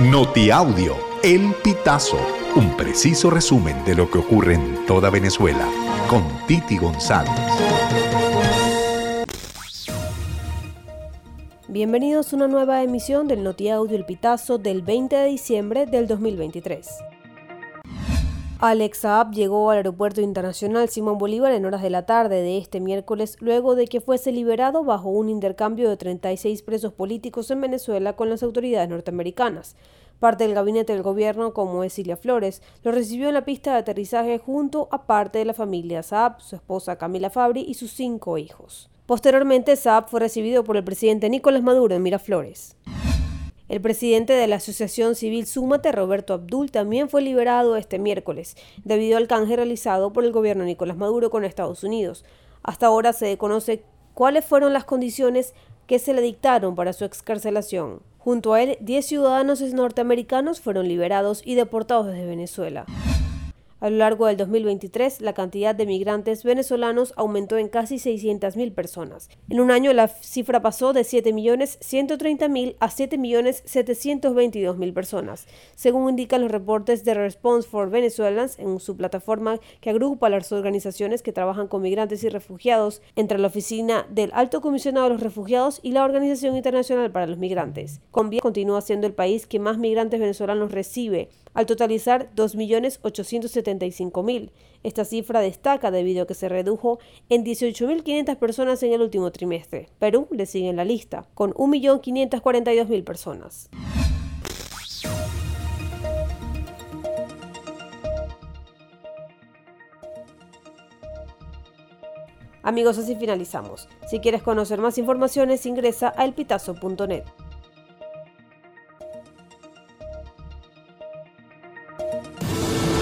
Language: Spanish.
Notiaudio, El Pitazo, un preciso resumen de lo que ocurre en toda Venezuela, con Titi González. Bienvenidos a una nueva emisión del Notiaudio El Pitazo del 20 de diciembre del 2023. Alex Saab llegó al Aeropuerto Internacional Simón Bolívar en horas de la tarde de este miércoles luego de que fuese liberado bajo un intercambio de 36 presos políticos en Venezuela con las autoridades norteamericanas. Parte del gabinete del gobierno, como Esilia Flores, lo recibió en la pista de aterrizaje junto a parte de la familia Saab, su esposa Camila Fabri y sus cinco hijos. Posteriormente, Saab fue recibido por el presidente Nicolás Maduro en Miraflores. El presidente de la Asociación Civil Súmate, Roberto Abdul, también fue liberado este miércoles, debido al canje realizado por el gobierno Nicolás Maduro con Estados Unidos. Hasta ahora se desconoce cuáles fueron las condiciones que se le dictaron para su excarcelación. Junto a él, 10 ciudadanos norteamericanos fueron liberados y deportados desde Venezuela. A lo largo del 2023, la cantidad de migrantes venezolanos aumentó en casi 600.000 personas. En un año, la cifra pasó de 7.130.000 a 7.722.000 personas, según indican los reportes de Response for Venezuelans en su plataforma que agrupa las organizaciones que trabajan con migrantes y refugiados entre la Oficina del Alto Comisionado de los Refugiados y la Organización Internacional para los Migrantes. Colombia continúa siendo el país que más migrantes venezolanos recibe, al totalizar 2.870.000 esta cifra destaca debido a que se redujo en 18.500 personas en el último trimestre. Perú le sigue en la lista, con 1.542.000 personas. Amigos, así finalizamos. Si quieres conocer más informaciones, ingresa a elpitazo.net.